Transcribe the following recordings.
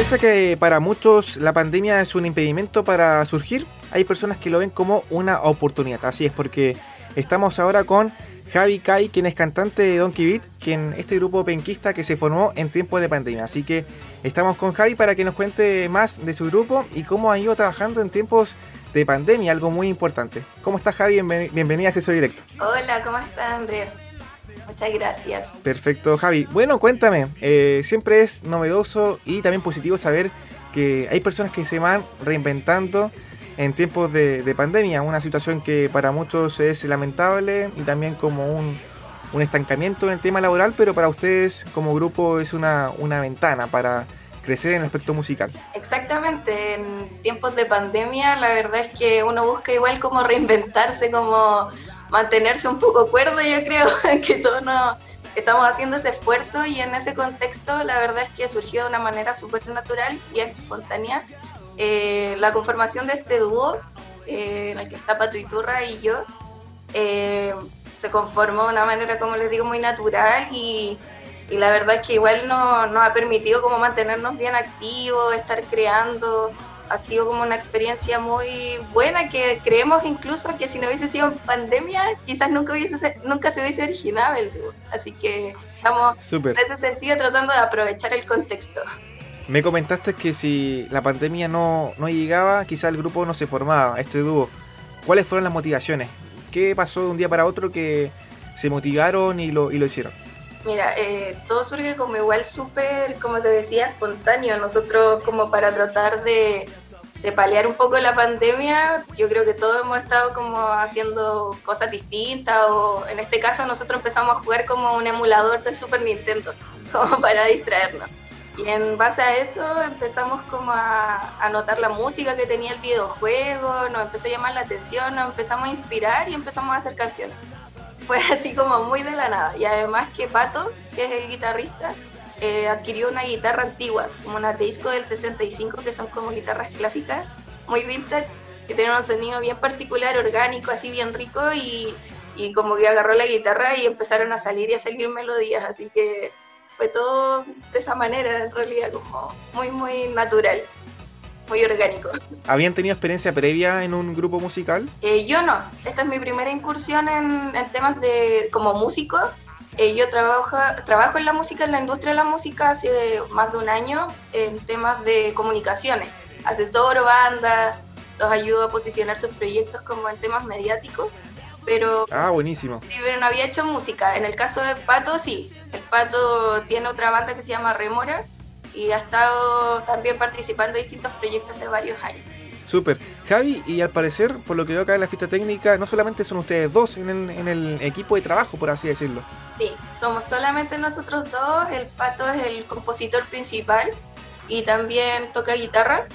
Pese a que para muchos la pandemia es un impedimento para surgir, hay personas que lo ven como una oportunidad. Así es, porque estamos ahora con Javi Kai, quien es cantante de Donkey Beat, quien este grupo penquista que se formó en tiempos de pandemia. Así que estamos con Javi para que nos cuente más de su grupo y cómo ha ido trabajando en tiempos de pandemia, algo muy importante. ¿Cómo estás Javi? Bienvenida a Acceso Directo. Hola, ¿cómo estás Andrés? Muchas gracias. Perfecto, Javi. Bueno, cuéntame, eh, siempre es novedoso y también positivo saber que hay personas que se van reinventando en tiempos de, pandemia, una situación que para muchos es lamentable y también como un, estancamiento en el tema laboral, pero para ustedes como grupo es una, una ventana para crecer en el aspecto musical. Exactamente, en tiempos de pandemia la verdad es que uno busca igual como reinventarse, como mantenerse un poco cuerdo, yo creo que todos nos estamos haciendo ese esfuerzo y en ese contexto la verdad es que surgió de una manera súper natural y espontánea eh, la conformación de este dúo, eh, en el que está Patriturra y yo, eh, se conformó de una manera, como les digo, muy natural y, y la verdad es que igual nos ha permitido como mantenernos bien activos, estar creando, ha sido como una experiencia muy buena que creemos incluso que si no hubiese sido pandemia, quizás nunca, hubiese, nunca se hubiese originado el dúo. Así que estamos en ese sentido tratando de aprovechar el contexto. Me comentaste que si la pandemia no, no llegaba, quizá el grupo no se formaba, este dúo. ¿Cuáles fueron las motivaciones? ¿Qué pasó de un día para otro que se motivaron y lo, y lo hicieron? Mira, eh, todo surge como igual súper, como te decía, espontáneo. Nosotros como para tratar de, de paliar un poco la pandemia, yo creo que todos hemos estado como haciendo cosas distintas o en este caso nosotros empezamos a jugar como un emulador de Super Nintendo, como para distraernos. Y en base a eso empezamos como a, a, notar la música que tenía el videojuego, nos empezó a llamar la atención, nos empezamos a inspirar y empezamos a hacer canciones. Fue así como muy de la nada. Y además que Pato, que es el guitarrista, eh, adquirió una guitarra antigua, como una disco del 65, que son como guitarras clásicas, muy vintage, que tienen un sonido bien particular, orgánico, así bien rico, y, y como que agarró la guitarra y empezaron a salir y a salir melodías, así que fue todo de esa manera, en realidad, como muy, muy natural, muy orgánico. ¿Habían tenido experiencia previa en un grupo musical? Eh, yo no, esta es mi primera incursión en, temas de como músico. Eh, yo trabajo, trabajo en la música, en la industria de la música hace más de un año en temas de comunicaciones. Asesoro bandas, los ayudo a posicionar sus proyectos como en temas mediáticos pero... Ah, buenísimo. Sí, pero no había hecho música. En el caso de Pato, sí. El Pato tiene otra banda que se llama Remora y ha estado también participando en distintos proyectos hace varios años. Súper. Javi, y al parecer, por lo que veo acá en la fiesta técnica, no solamente son ustedes dos en el, en el equipo de trabajo, por así decirlo. Sí, somos solamente nosotros dos. El Pato es el compositor principal y también toca guitarra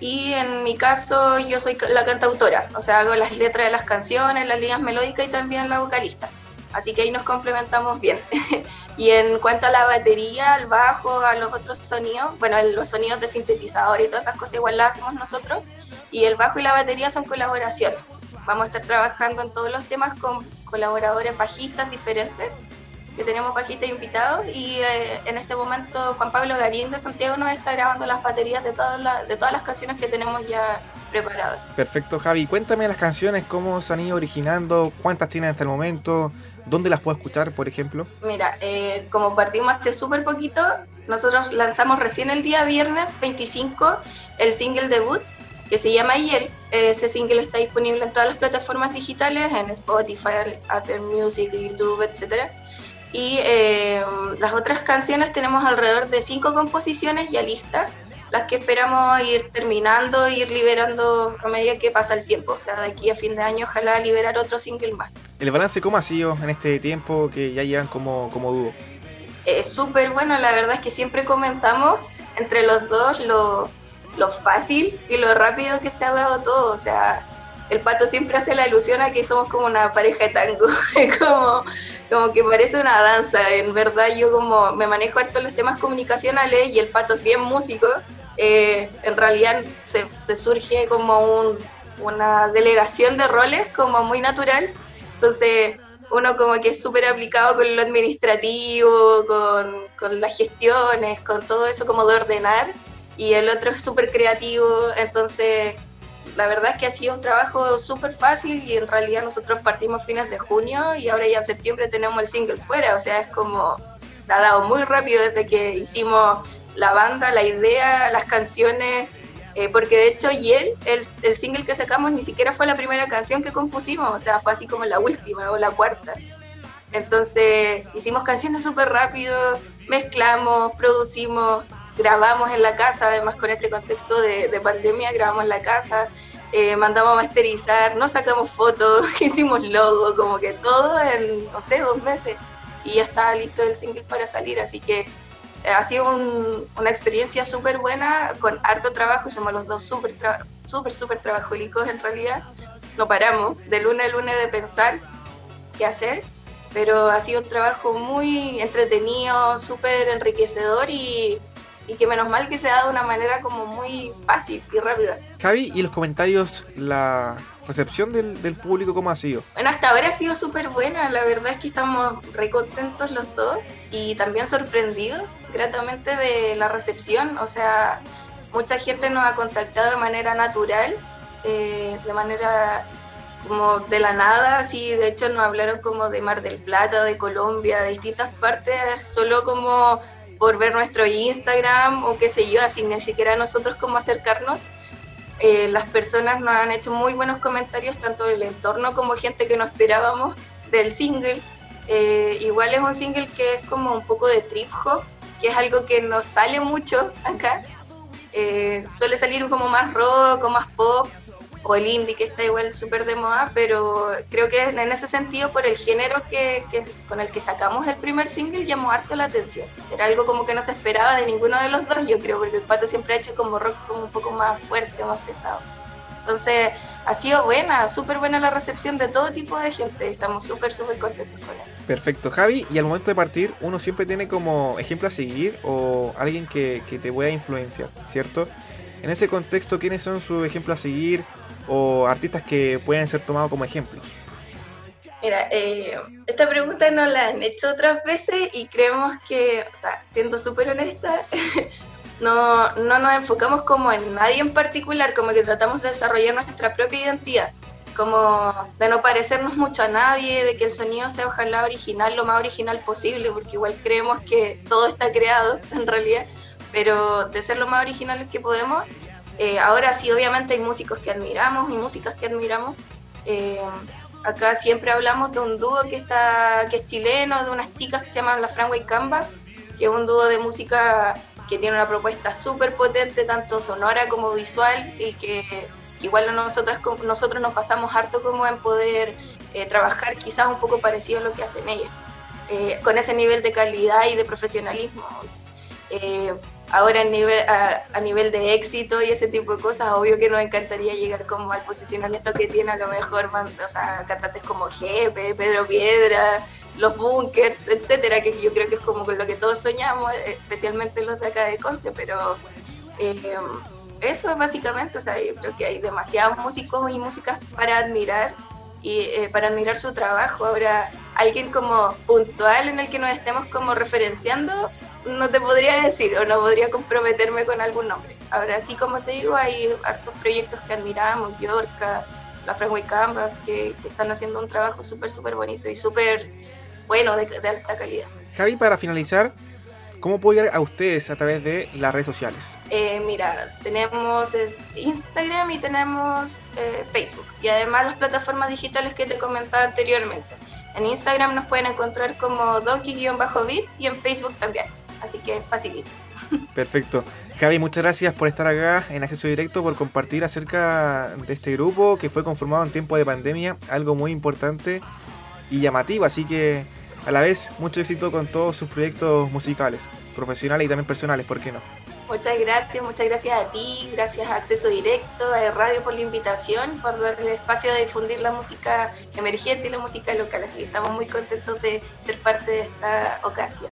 y en mi caso yo soy la cantautora, o sea, hago las letras de las canciones, las líneas melódicas y también la vocalista. Así que ahí nos complementamos bien. y en cuanto a la batería, al bajo, a los otros sonidos, bueno, los sonidos de sintetizador y todas esas cosas igual las hacemos nosotros. Y el bajo y la batería son colaboraciones. Vamos a estar trabajando en todos los temas con colaboradores bajistas diferentes que tenemos bajistas invitados y eh, en este momento Juan Pablo Garín de Santiago nos está grabando las baterías de todas, las, de todas las canciones que tenemos ya preparadas. Perfecto, Javi. Cuéntame las canciones, cómo se han ido originando, cuántas tienen hasta el momento, dónde las puedo escuchar, por ejemplo. Mira, eh, como partimos hace súper poquito, nosotros lanzamos recién el día viernes 25 el single debut que se llama Ayer. Ese single está disponible en todas las plataformas digitales, en Spotify, Apple Music, YouTube, etcétera y eh, las otras canciones tenemos alrededor de cinco composiciones ya listas, las que esperamos ir terminando, ir liberando a medida que pasa el tiempo. O sea, de aquí a fin de año ojalá liberar otro single más. ¿El balance cómo ha sido en este tiempo que ya llevan como, como dúo? Es súper bueno, la verdad es que siempre comentamos entre los dos lo, lo fácil y lo rápido que se ha dado todo. O sea, el pato siempre hace la ilusión a que somos como una pareja de tango, como, como que parece una danza. En verdad yo como me manejo harto los temas comunicacionales y el pato es bien músico, eh, en realidad se, se surge como un, una delegación de roles como muy natural. Entonces uno como que es súper aplicado con lo administrativo, con, con las gestiones, con todo eso como de ordenar y el otro es súper creativo, entonces la verdad es que ha sido un trabajo súper fácil y en realidad nosotros partimos fines de junio y ahora ya en septiembre tenemos el single fuera, o sea, es como, ha dado muy rápido desde que hicimos la banda, la idea, las canciones, eh, porque de hecho Yel, el, el single que sacamos ni siquiera fue la primera canción que compusimos, o sea, fue así como la última o la cuarta. Entonces hicimos canciones súper rápido, mezclamos, producimos, grabamos en la casa, además con este contexto de, pandemia, grabamos en la casa, eh, mandamos a masterizar, nos sacamos fotos, hicimos logo, como que todo en, no sé, dos meses. Y ya estaba listo el single para salir, así que eh, ha sido una experiencia súper buena, con harto trabajo, somos los dos súper, súper, súper trabajólicos en realidad. No paramos de lunes a lunes de pensar qué hacer, pero ha sido un trabajo muy entretenido, súper enriquecedor y y que menos mal que se ha dado de una manera como muy fácil y rápida. Javi, ¿y los comentarios, la recepción del, del público cómo ha sido? Bueno, hasta ahora ha sido súper buena, la verdad es que estamos re contentos los dos y también sorprendidos gratamente de la recepción, o sea, mucha gente nos ha contactado de manera natural, eh, de manera como de la nada, así de hecho nos hablaron como de Mar del Plata, de Colombia, de distintas partes, solo como por ver nuestro Instagram o qué sé yo, así ni siquiera nosotros como acercarnos. Eh, las personas nos han hecho muy buenos comentarios, tanto del entorno como gente que no esperábamos del single. Eh, igual es un single que es como un poco de trip hop, que es algo que nos sale mucho acá. Eh, suele salir como más rock o más pop, o el indie que está igual súper de moda, pero creo que en ese sentido, por el género que, con el que sacamos el primer single, llamó harto la atención. Era algo como que no se esperaba de ninguno de los dos, yo creo, porque el pato siempre ha hecho como rock como un poco más fuerte, más pesado. Entonces, ha sido buena, súper buena la recepción de todo tipo de gente, estamos súper, súper contentos con eso. Perfecto, Javi, y al momento de partir, uno siempre tiene como ejemplo a seguir o alguien que, que te pueda influenciar, ¿cierto? En ese contexto, ¿quiénes son sus ejemplos a seguir o artistas que pueden ser tomados como ejemplos? Mira, eh, esta pregunta no la han hecho otras veces y creemos que, o sea, siendo súper honesta, no, no nos enfocamos como en nadie en particular, como que tratamos de desarrollar nuestra propia identidad, como de no parecernos mucho a nadie, de que el sonido sea ojalá original, lo más original posible, porque igual creemos que todo está creado en realidad, pero de ser lo más originales que podemos eh, ahora sí, obviamente hay músicos que admiramos y músicas que admiramos. Eh, acá siempre hablamos de un dúo que, está, que es chileno, de unas chicas que se llaman la Franway Canvas, que es un dúo de música que tiene una propuesta súper potente, tanto sonora como visual, y que igual nosotras, nosotros nos pasamos harto como en poder eh, trabajar quizás un poco parecido a lo que hacen ellas, con ese nivel de calidad y de profesionalismo ahora a nivel, a, nivel de éxito y ese tipo de cosas, obvio que nos encantaría llegar como al posicionamiento que tiene a lo mejor sea, cantantes como Jepe, Pedro Piedra, los Bunkers, etcétera, que yo creo que es como con lo que todos soñamos, especialmente los de acá de Conce, pero eh, eso básicamente, o sea, yo creo que hay demasiados músicos y músicas para admirar y eh, para admirar su trabajo. Ahora, alguien como puntual en el que nos estemos como referenciando, no te podría decir o no podría comprometerme con algún nombre. Ahora sí, como te digo, hay hartos proyectos que admiramos, Yorka, la Freeway Canvas, que, están haciendo un trabajo súper, súper bonito y súper bueno, de, alta calidad. Javi, para finalizar, ¿cómo puedo llegar a ustedes a través de las redes sociales? Eh, mira, tenemos Instagram y tenemos eh, Facebook y además las plataformas digitales que te comentaba anteriormente. En Instagram nos pueden encontrar como donkey-bit y en Facebook también así que facilito. Perfecto. Javi, muchas gracias por estar acá en Acceso Directo, por compartir acerca de este grupo que fue conformado en tiempo de pandemia, algo muy importante y llamativo, así que a la vez mucho éxito con todos sus proyectos musicales, profesionales y también personales, ¿por qué no? Muchas gracias, muchas gracias a ti, gracias a Acceso Directo, a Radio por la invitación, por dar el espacio de difundir la música emergente y la música local, así que estamos muy contentos de ser parte de esta ocasión.